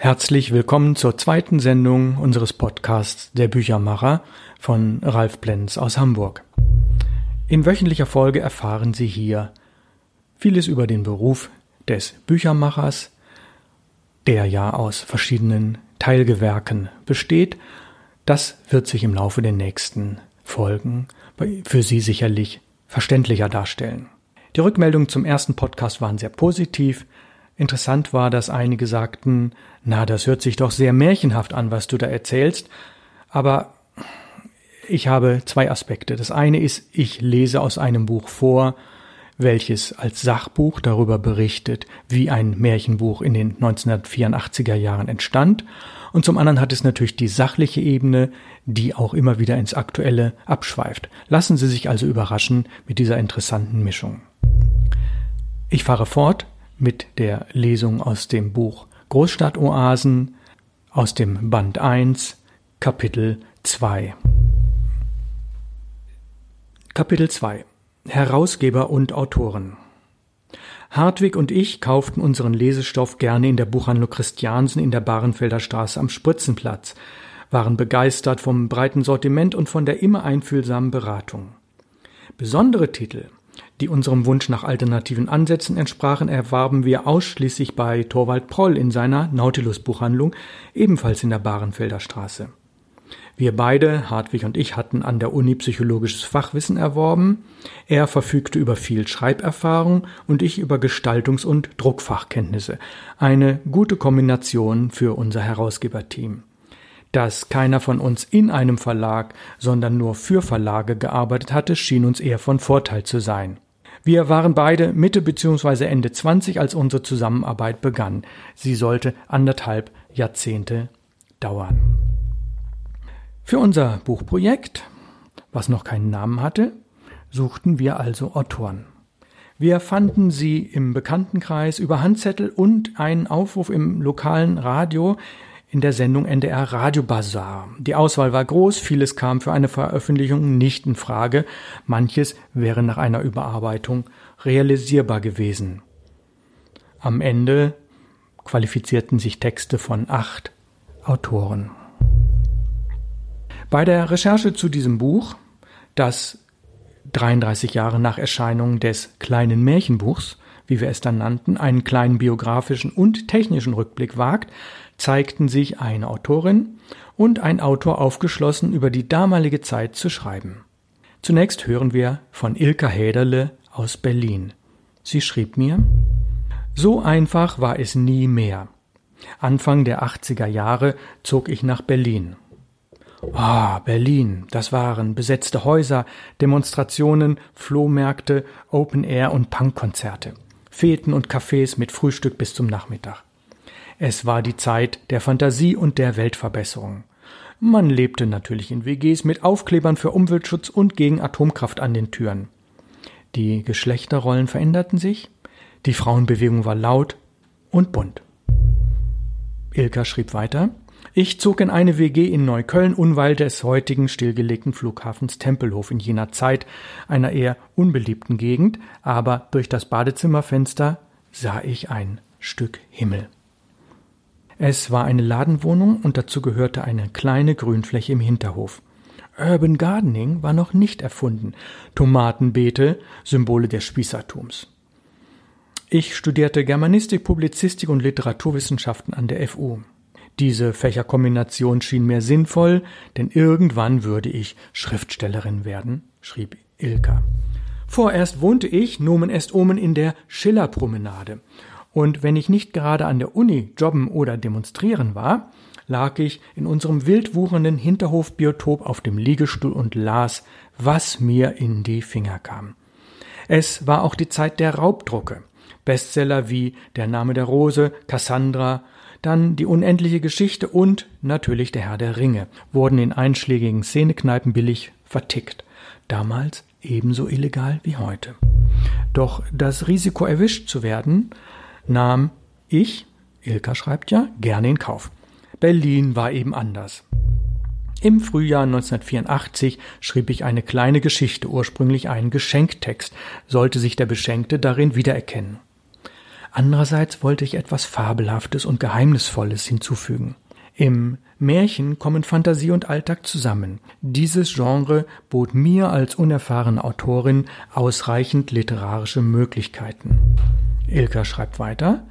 Herzlich willkommen zur zweiten Sendung unseres Podcasts Der Büchermacher von Ralf Plenz aus Hamburg. In wöchentlicher Folge erfahren Sie hier vieles über den Beruf des Büchermachers, der ja aus verschiedenen Teilgewerken besteht. Das wird sich im Laufe der nächsten Folgen für Sie sicherlich verständlicher darstellen. Die Rückmeldungen zum ersten Podcast waren sehr positiv. Interessant war, dass einige sagten, na, das hört sich doch sehr märchenhaft an, was du da erzählst. Aber ich habe zwei Aspekte. Das eine ist, ich lese aus einem Buch vor, welches als Sachbuch darüber berichtet, wie ein Märchenbuch in den 1984er Jahren entstand. Und zum anderen hat es natürlich die sachliche Ebene, die auch immer wieder ins Aktuelle abschweift. Lassen Sie sich also überraschen mit dieser interessanten Mischung. Ich fahre fort mit der Lesung aus dem Buch Großstadtoasen aus dem Band 1, Kapitel 2. Kapitel 2 Herausgeber und Autoren Hartwig und ich kauften unseren Lesestoff gerne in der Buchhandlung Christiansen in der Bahrenfelder Straße am Spritzenplatz, waren begeistert vom breiten Sortiment und von der immer einfühlsamen Beratung. Besondere Titel die unserem Wunsch nach alternativen Ansätzen entsprachen, erwarben wir ausschließlich bei Torvald Proll in seiner Nautilus-Buchhandlung, ebenfalls in der Bahrenfelder Straße. Wir beide, Hartwig und ich, hatten an der Uni psychologisches Fachwissen erworben. Er verfügte über viel Schreiberfahrung und ich über Gestaltungs- und Druckfachkenntnisse. Eine gute Kombination für unser Herausgeberteam. Dass keiner von uns in einem Verlag, sondern nur für Verlage gearbeitet hatte, schien uns eher von Vorteil zu sein. Wir waren beide Mitte bzw. Ende 20, als unsere Zusammenarbeit begann. Sie sollte anderthalb Jahrzehnte dauern. Für unser Buchprojekt, was noch keinen Namen hatte, suchten wir also Autoren. Wir fanden sie im Bekanntenkreis über Handzettel und einen Aufruf im lokalen Radio in der Sendung NDR Radio Bazaar. Die Auswahl war groß, vieles kam für eine Veröffentlichung nicht in Frage, manches wäre nach einer Überarbeitung realisierbar gewesen. Am Ende qualifizierten sich Texte von acht Autoren. Bei der Recherche zu diesem Buch, das 33 Jahre nach Erscheinung des kleinen Märchenbuchs, wie wir es dann nannten, einen kleinen biografischen und technischen Rückblick wagt, zeigten sich eine Autorin und ein Autor aufgeschlossen, über die damalige Zeit zu schreiben. Zunächst hören wir von Ilka Häderle aus Berlin. Sie schrieb mir, so einfach war es nie mehr. Anfang der 80er Jahre zog ich nach Berlin. Ah, Berlin, das waren besetzte Häuser, Demonstrationen, Flohmärkte, Open Air und Punkkonzerte, Feten und Cafés mit Frühstück bis zum Nachmittag. Es war die Zeit der Fantasie und der Weltverbesserung. Man lebte natürlich in WGs mit Aufklebern für Umweltschutz und gegen Atomkraft an den Türen. Die Geschlechterrollen veränderten sich, die Frauenbewegung war laut und bunt. Ilka schrieb weiter, ich zog in eine WG in Neukölln unweit des heutigen stillgelegten Flughafens Tempelhof in jener Zeit, einer eher unbeliebten Gegend, aber durch das Badezimmerfenster sah ich ein Stück Himmel. Es war eine Ladenwohnung und dazu gehörte eine kleine Grünfläche im Hinterhof. Urban Gardening war noch nicht erfunden. Tomatenbeete, Symbole des Spießertums. Ich studierte Germanistik, Publizistik und Literaturwissenschaften an der FU. Diese Fächerkombination schien mir sinnvoll, denn irgendwann würde ich Schriftstellerin werden, schrieb Ilka. Vorerst wohnte ich, Nomen est Omen, in der Schillerpromenade und wenn ich nicht gerade an der Uni jobben oder demonstrieren war, lag ich in unserem wildwuchernden Hinterhofbiotop auf dem Liegestuhl und las, was mir in die Finger kam. Es war auch die Zeit der Raubdrucke. Bestseller wie Der Name der Rose, Cassandra, dann Die unendliche Geschichte und natürlich Der Herr der Ringe wurden in einschlägigen Szenekneipen billig vertickt. Damals ebenso illegal wie heute. Doch das Risiko erwischt zu werden nahm ich, Ilka schreibt ja, gerne in Kauf. Berlin war eben anders. Im Frühjahr 1984 schrieb ich eine kleine Geschichte, ursprünglich einen Geschenktext, sollte sich der Beschenkte darin wiedererkennen. Andererseits wollte ich etwas Fabelhaftes und Geheimnisvolles hinzufügen. Im Märchen kommen Fantasie und Alltag zusammen. Dieses Genre bot mir als unerfahrene Autorin ausreichend literarische Möglichkeiten. Ilka schreibt weiter.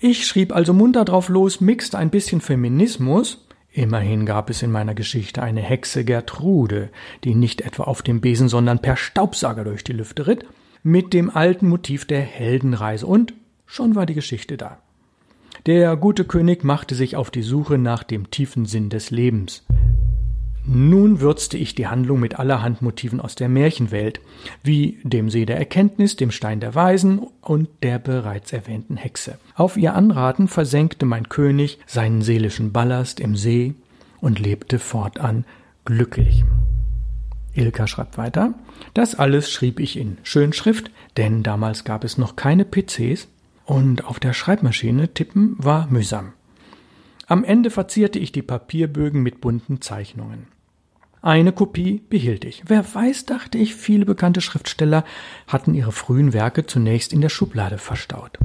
Ich schrieb also munter drauf los, mixte ein bisschen Feminismus. Immerhin gab es in meiner Geschichte eine Hexe Gertrude, die nicht etwa auf dem Besen, sondern per Staubsauger durch die Lüfte ritt, mit dem alten Motiv der Heldenreise und schon war die Geschichte da. Der gute König machte sich auf die Suche nach dem tiefen Sinn des Lebens. Nun würzte ich die Handlung mit allerhand Motiven aus der Märchenwelt, wie dem See der Erkenntnis, dem Stein der Weisen und der bereits erwähnten Hexe. Auf ihr Anraten versenkte mein König seinen seelischen Ballast im See und lebte fortan glücklich. Ilka schreibt weiter, das alles schrieb ich in Schönschrift, denn damals gab es noch keine PCs und auf der Schreibmaschine tippen war mühsam. Am Ende verzierte ich die Papierbögen mit bunten Zeichnungen. Eine Kopie behielt ich. Wer weiß, dachte ich, viele bekannte Schriftsteller hatten ihre frühen Werke zunächst in der Schublade verstaut.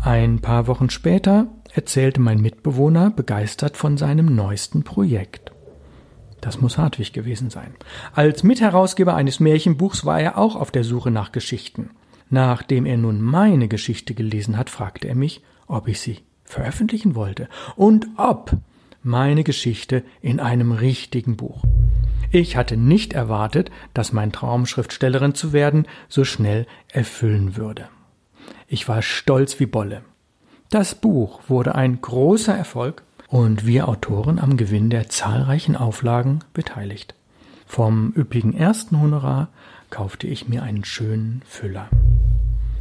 Ein paar Wochen später erzählte mein Mitbewohner begeistert von seinem neuesten Projekt. Das muss Hartwig gewesen sein. Als Mitherausgeber eines Märchenbuchs war er auch auf der Suche nach Geschichten. Nachdem er nun meine Geschichte gelesen hat, fragte er mich, ob ich sie veröffentlichen wollte und ob meine Geschichte in einem richtigen Buch. Ich hatte nicht erwartet, dass mein Traum, Schriftstellerin zu werden, so schnell erfüllen würde. Ich war stolz wie Bolle. Das Buch wurde ein großer Erfolg und wir Autoren am Gewinn der zahlreichen Auflagen beteiligt. Vom üppigen ersten Honorar kaufte ich mir einen schönen Füller.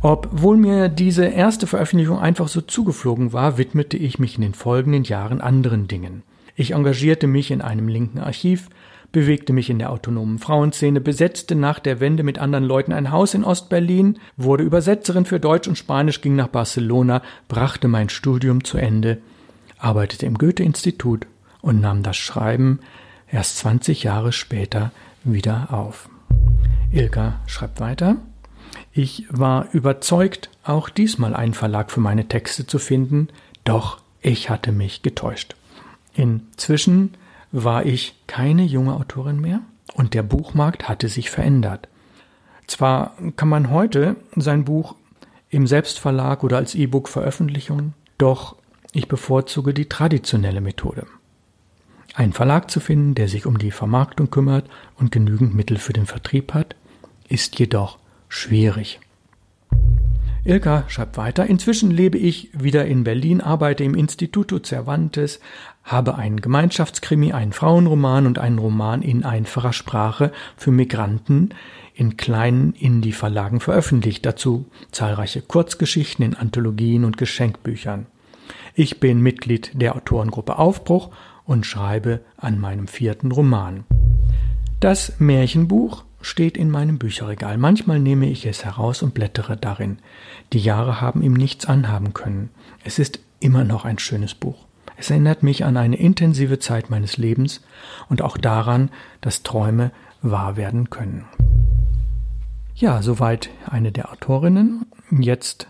Obwohl mir diese erste Veröffentlichung einfach so zugeflogen war, widmete ich mich in den folgenden Jahren anderen Dingen. Ich engagierte mich in einem linken Archiv, bewegte mich in der autonomen Frauenszene, besetzte nach der Wende mit anderen Leuten ein Haus in Ostberlin, wurde Übersetzerin für Deutsch und Spanisch, ging nach Barcelona, brachte mein Studium zu Ende, arbeitete im Goethe-Institut und nahm das Schreiben erst 20 Jahre später wieder auf. Ilka schreibt weiter. Ich war überzeugt, auch diesmal einen Verlag für meine Texte zu finden, doch ich hatte mich getäuscht. Inzwischen war ich keine junge Autorin mehr und der Buchmarkt hatte sich verändert. Zwar kann man heute sein Buch im Selbstverlag oder als E-Book veröffentlichen, doch ich bevorzuge die traditionelle Methode. Einen Verlag zu finden, der sich um die Vermarktung kümmert und genügend Mittel für den Vertrieb hat, ist jedoch schwierig. Ilka schreibt weiter, inzwischen lebe ich wieder in Berlin, arbeite im Instituto Cervantes, habe einen Gemeinschaftskrimi, einen Frauenroman und einen Roman in einfacher Sprache für Migranten in kleinen Indie-Verlagen veröffentlicht, dazu zahlreiche Kurzgeschichten in Anthologien und Geschenkbüchern. Ich bin Mitglied der Autorengruppe Aufbruch und schreibe an meinem vierten Roman. Das Märchenbuch steht in meinem Bücherregal. Manchmal nehme ich es heraus und blättere darin. Die Jahre haben ihm nichts anhaben können. Es ist immer noch ein schönes Buch. Es erinnert mich an eine intensive Zeit meines Lebens und auch daran, dass Träume wahr werden können. Ja, soweit eine der Autorinnen. Jetzt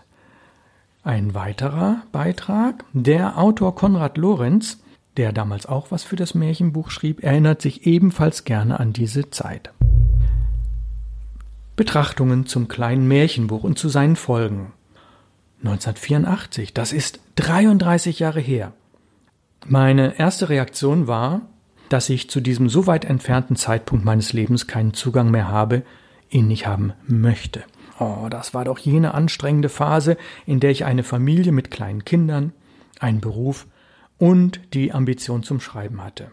ein weiterer Beitrag. Der Autor Konrad Lorenz, der damals auch was für das Märchenbuch schrieb, erinnert sich ebenfalls gerne an diese Zeit. Betrachtungen zum kleinen Märchenbuch und zu seinen Folgen. 1984, das ist 33 Jahre her. Meine erste Reaktion war, dass ich zu diesem so weit entfernten Zeitpunkt meines Lebens keinen Zugang mehr habe, ihn nicht haben möchte. Oh, das war doch jene anstrengende Phase, in der ich eine Familie mit kleinen Kindern, einen Beruf und die Ambition zum Schreiben hatte.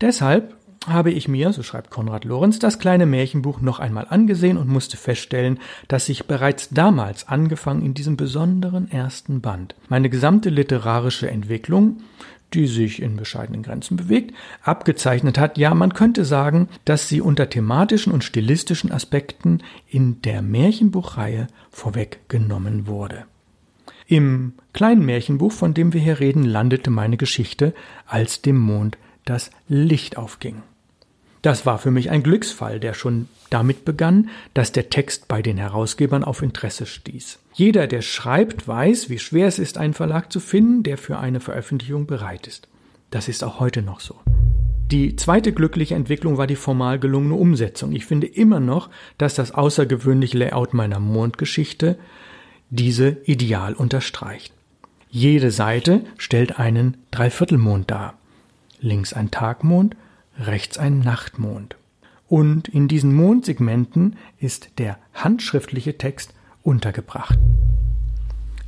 Deshalb habe ich mir, so schreibt Konrad Lorenz, das kleine Märchenbuch noch einmal angesehen und musste feststellen, dass ich bereits damals angefangen in diesem besonderen ersten Band meine gesamte literarische Entwicklung, die sich in bescheidenen Grenzen bewegt, abgezeichnet hat. Ja, man könnte sagen, dass sie unter thematischen und stilistischen Aspekten in der Märchenbuchreihe vorweggenommen wurde. Im kleinen Märchenbuch, von dem wir hier reden, landete meine Geschichte, als dem Mond das Licht aufging. Das war für mich ein Glücksfall, der schon damit begann, dass der Text bei den Herausgebern auf Interesse stieß. Jeder, der schreibt, weiß, wie schwer es ist, einen Verlag zu finden, der für eine Veröffentlichung bereit ist. Das ist auch heute noch so. Die zweite glückliche Entwicklung war die formal gelungene Umsetzung. Ich finde immer noch, dass das außergewöhnliche Layout meiner Mondgeschichte diese ideal unterstreicht. Jede Seite stellt einen Dreiviertelmond dar. Links ein Tagmond, rechts ein Nachtmond. Und in diesen Mondsegmenten ist der handschriftliche Text untergebracht.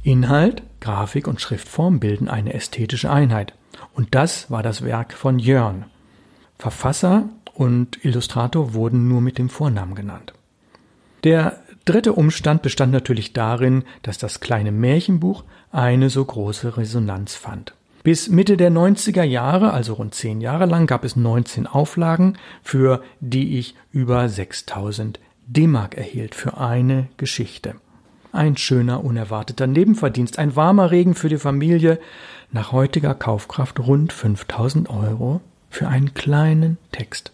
Inhalt, Grafik und Schriftform bilden eine ästhetische Einheit. Und das war das Werk von Jörn. Verfasser und Illustrator wurden nur mit dem Vornamen genannt. Der dritte Umstand bestand natürlich darin, dass das kleine Märchenbuch eine so große Resonanz fand. Bis Mitte der 90er Jahre, also rund zehn Jahre lang, gab es 19 Auflagen, für die ich über 6000 D-Mark erhielt für eine Geschichte. Ein schöner, unerwarteter Nebenverdienst, ein warmer Regen für die Familie, nach heutiger Kaufkraft rund 5000 Euro für einen kleinen Text.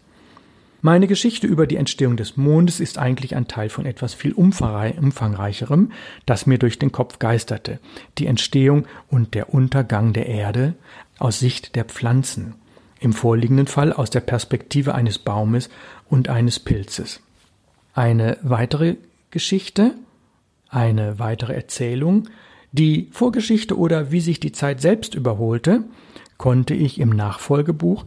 Meine Geschichte über die Entstehung des Mondes ist eigentlich ein Teil von etwas viel umfangreicherem, das mir durch den Kopf geisterte. Die Entstehung und der Untergang der Erde aus Sicht der Pflanzen. Im vorliegenden Fall aus der Perspektive eines Baumes und eines Pilzes. Eine weitere Geschichte, eine weitere Erzählung, die Vorgeschichte oder wie sich die Zeit selbst überholte, konnte ich im Nachfolgebuch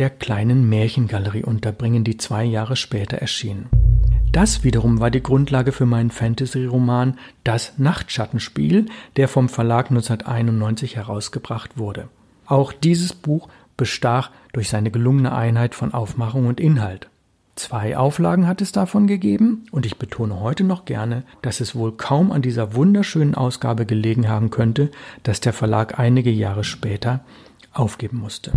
der kleinen Märchengalerie unterbringen, die zwei Jahre später erschien. Das wiederum war die Grundlage für meinen Fantasy-Roman Das Nachtschattenspiel, der vom Verlag 1991 herausgebracht wurde. Auch dieses Buch bestach durch seine gelungene Einheit von Aufmachung und Inhalt. Zwei Auflagen hat es davon gegeben, und ich betone heute noch gerne, dass es wohl kaum an dieser wunderschönen Ausgabe gelegen haben könnte, dass der Verlag einige Jahre später aufgeben musste.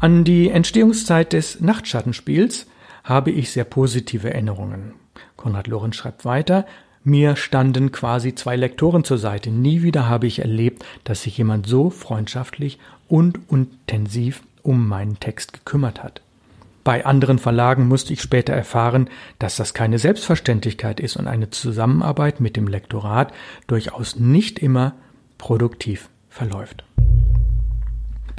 An die Entstehungszeit des Nachtschattenspiels habe ich sehr positive Erinnerungen. Konrad Lorenz schreibt weiter, mir standen quasi zwei Lektoren zur Seite. Nie wieder habe ich erlebt, dass sich jemand so freundschaftlich und intensiv um meinen Text gekümmert hat. Bei anderen Verlagen musste ich später erfahren, dass das keine Selbstverständlichkeit ist und eine Zusammenarbeit mit dem Lektorat durchaus nicht immer produktiv verläuft.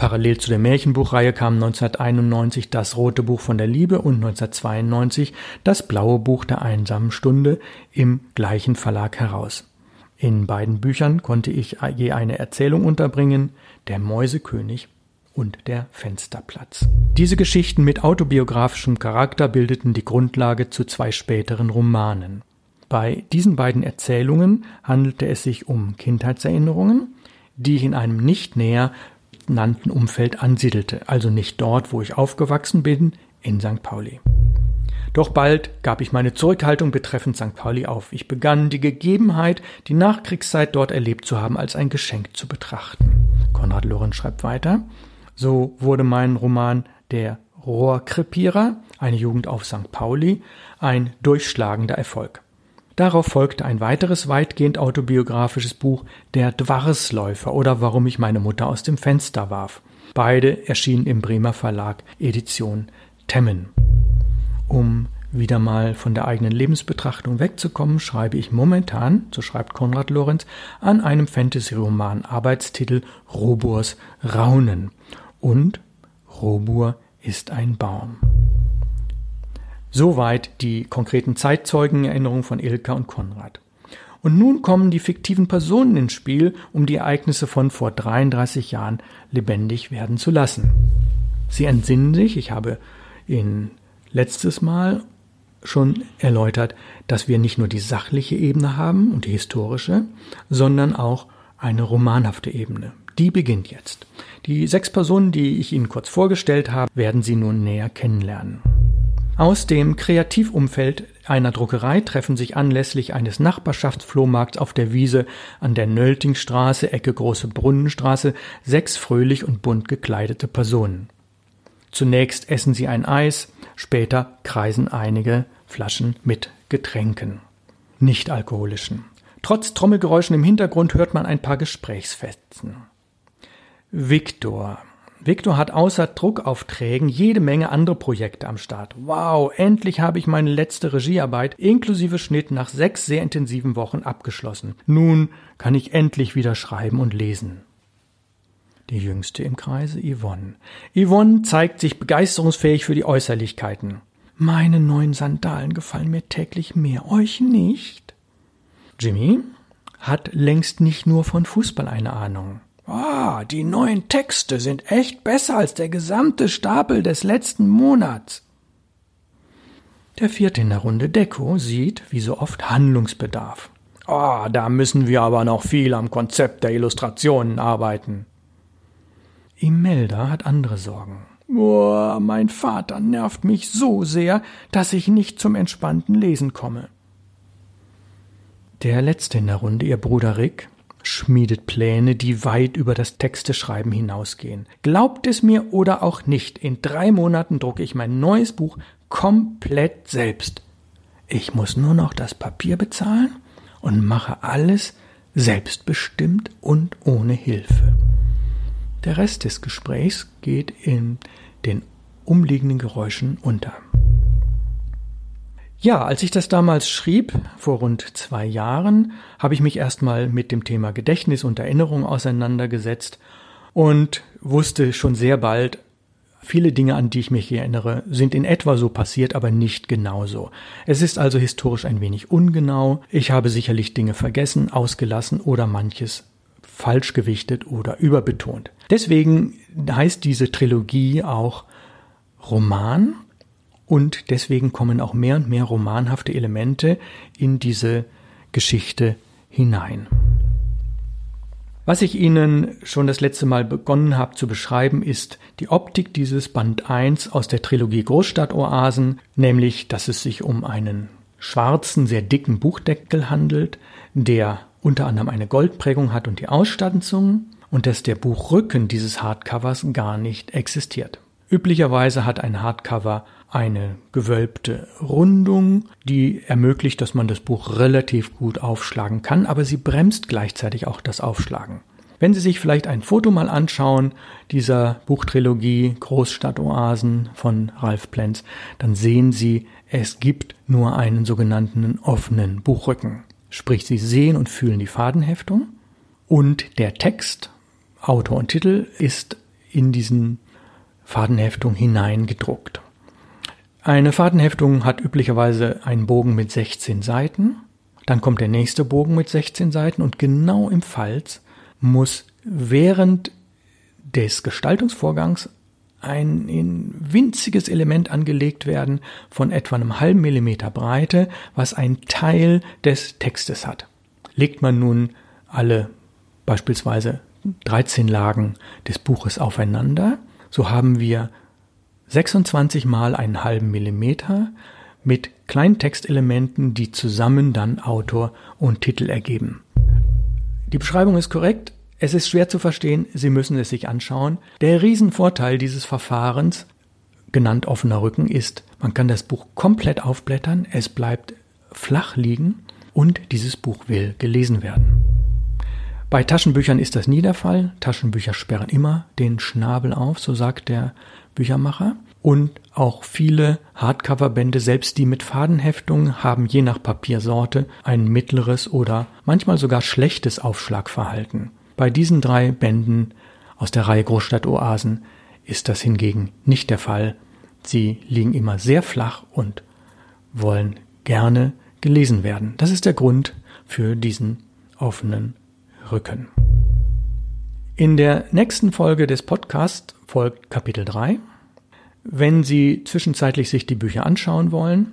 Parallel zu der Märchenbuchreihe kam 1991 das Rote Buch von der Liebe und 1992 das Blaue Buch der einsamen Stunde im gleichen Verlag heraus. In beiden Büchern konnte ich je eine Erzählung unterbringen, der Mäusekönig und der Fensterplatz. Diese Geschichten mit autobiografischem Charakter bildeten die Grundlage zu zwei späteren Romanen. Bei diesen beiden Erzählungen handelte es sich um Kindheitserinnerungen, die ich in einem nicht näher genannten Umfeld ansiedelte, also nicht dort, wo ich aufgewachsen bin, in St. Pauli. Doch bald gab ich meine Zurückhaltung betreffend St. Pauli auf. Ich begann die Gegebenheit, die Nachkriegszeit dort erlebt zu haben, als ein Geschenk zu betrachten. Konrad Lorenz schreibt weiter. So wurde mein Roman Der Rohrkrepierer, eine Jugend auf St. Pauli, ein durchschlagender Erfolg. Darauf folgte ein weiteres weitgehend autobiografisches Buch Der Dwarsläufer oder Warum ich meine Mutter aus dem Fenster warf. Beide erschienen im Bremer Verlag Edition Temmen. Um wieder mal von der eigenen Lebensbetrachtung wegzukommen, schreibe ich momentan, so schreibt Konrad Lorenz, an einem Fantasy-Roman Arbeitstitel Roburs Raunen und Robur ist ein Baum. Soweit die konkreten Zeitzeugenerinnerungen von Ilka und Konrad. Und nun kommen die fiktiven Personen ins Spiel, um die Ereignisse von vor 33 Jahren lebendig werden zu lassen. Sie entsinnen sich, ich habe in letztes Mal schon erläutert, dass wir nicht nur die sachliche Ebene haben und die historische, sondern auch eine romanhafte Ebene. Die beginnt jetzt. Die sechs Personen, die ich Ihnen kurz vorgestellt habe, werden Sie nun näher kennenlernen. Aus dem Kreativumfeld einer Druckerei treffen sich anlässlich eines Nachbarschaftsflohmarkts auf der Wiese an der Nöltingstraße, Ecke Große Brunnenstraße, sechs fröhlich und bunt gekleidete Personen. Zunächst essen sie ein Eis, später kreisen einige Flaschen mit Getränken. Nicht alkoholischen. Trotz Trommelgeräuschen im Hintergrund hört man ein paar Gesprächsfetzen. Viktor, Victor hat außer Druckaufträgen jede Menge andere Projekte am Start. Wow, endlich habe ich meine letzte Regiearbeit inklusive Schnitt nach sechs sehr intensiven Wochen abgeschlossen. Nun kann ich endlich wieder schreiben und lesen. Die jüngste im Kreise, Yvonne. Yvonne zeigt sich begeisterungsfähig für die Äußerlichkeiten. Meine neuen Sandalen gefallen mir täglich mehr, euch nicht? Jimmy hat längst nicht nur von Fußball eine Ahnung. Ah, die neuen Texte sind echt besser als der gesamte Stapel des letzten Monats. Der vierte in der Runde Deko sieht, wie so oft, Handlungsbedarf. Ah, da müssen wir aber noch viel am Konzept der Illustrationen arbeiten. Imelda hat andere Sorgen. Oh, mein Vater nervt mich so sehr, dass ich nicht zum entspannten Lesen komme. Der letzte in der Runde, ihr Bruder Rick, schmiedet Pläne, die weit über das Texteschreiben hinausgehen. Glaubt es mir oder auch nicht, in drei Monaten drucke ich mein neues Buch komplett selbst. Ich muss nur noch das Papier bezahlen und mache alles selbstbestimmt und ohne Hilfe. Der Rest des Gesprächs geht in den umliegenden Geräuschen unter. Ja, als ich das damals schrieb, vor rund zwei Jahren, habe ich mich erstmal mit dem Thema Gedächtnis und Erinnerung auseinandergesetzt und wusste schon sehr bald, viele Dinge, an die ich mich erinnere, sind in etwa so passiert, aber nicht genauso. Es ist also historisch ein wenig ungenau. Ich habe sicherlich Dinge vergessen, ausgelassen oder manches falsch gewichtet oder überbetont. Deswegen heißt diese Trilogie auch Roman und deswegen kommen auch mehr und mehr romanhafte Elemente in diese Geschichte hinein. Was ich Ihnen schon das letzte Mal begonnen habe zu beschreiben, ist die Optik dieses Band 1 aus der Trilogie Großstadtoasen, nämlich, dass es sich um einen schwarzen, sehr dicken Buchdeckel handelt, der unter anderem eine Goldprägung hat und die Ausstanzung und dass der Buchrücken dieses Hardcovers gar nicht existiert. Üblicherweise hat ein Hardcover eine gewölbte Rundung, die ermöglicht, dass man das Buch relativ gut aufschlagen kann, aber sie bremst gleichzeitig auch das Aufschlagen. Wenn Sie sich vielleicht ein Foto mal anschauen dieser Buchtrilogie Großstadtoasen von Ralph Plenz, dann sehen Sie, es gibt nur einen sogenannten offenen Buchrücken. Sprich, Sie sehen und fühlen die Fadenheftung und der Text, Autor und Titel ist in diesen Fadenheftung hineingedruckt. Eine Fadenheftung hat üblicherweise einen Bogen mit 16 Seiten, dann kommt der nächste Bogen mit 16 Seiten und genau im Falz muss während des Gestaltungsvorgangs ein in winziges Element angelegt werden von etwa einem halben Millimeter Breite, was ein Teil des Textes hat. Legt man nun alle beispielsweise 13 Lagen des Buches aufeinander, so haben wir 26 mal einen halben Millimeter mit kleinen Textelementen, die zusammen dann Autor und Titel ergeben. Die Beschreibung ist korrekt. Es ist schwer zu verstehen. Sie müssen es sich anschauen. Der Riesenvorteil dieses Verfahrens, genannt offener Rücken, ist, man kann das Buch komplett aufblättern. Es bleibt flach liegen und dieses Buch will gelesen werden. Bei Taschenbüchern ist das nie der Fall. Taschenbücher sperren immer den Schnabel auf, so sagt der Büchermacher. Und auch viele Hardcover-Bände, selbst die mit Fadenheftung, haben je nach Papiersorte ein mittleres oder manchmal sogar schlechtes Aufschlagverhalten. Bei diesen drei Bänden aus der Reihe Großstadtoasen ist das hingegen nicht der Fall. Sie liegen immer sehr flach und wollen gerne gelesen werden. Das ist der Grund für diesen offenen Rücken. In der nächsten Folge des Podcasts folgt Kapitel 3. Wenn Sie zwischenzeitlich sich die Bücher anschauen wollen,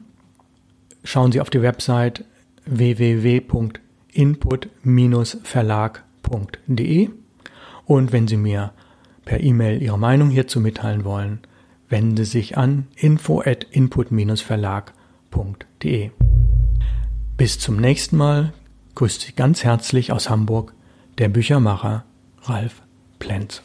schauen Sie auf die Website www.input-verlag.de und wenn Sie mir per E-Mail Ihre Meinung hierzu mitteilen wollen, wenden Sie sich an info@input-verlag.de. Bis zum nächsten Mal grüßt Sie ganz herzlich aus Hamburg der Büchermacher Ralf Plenz.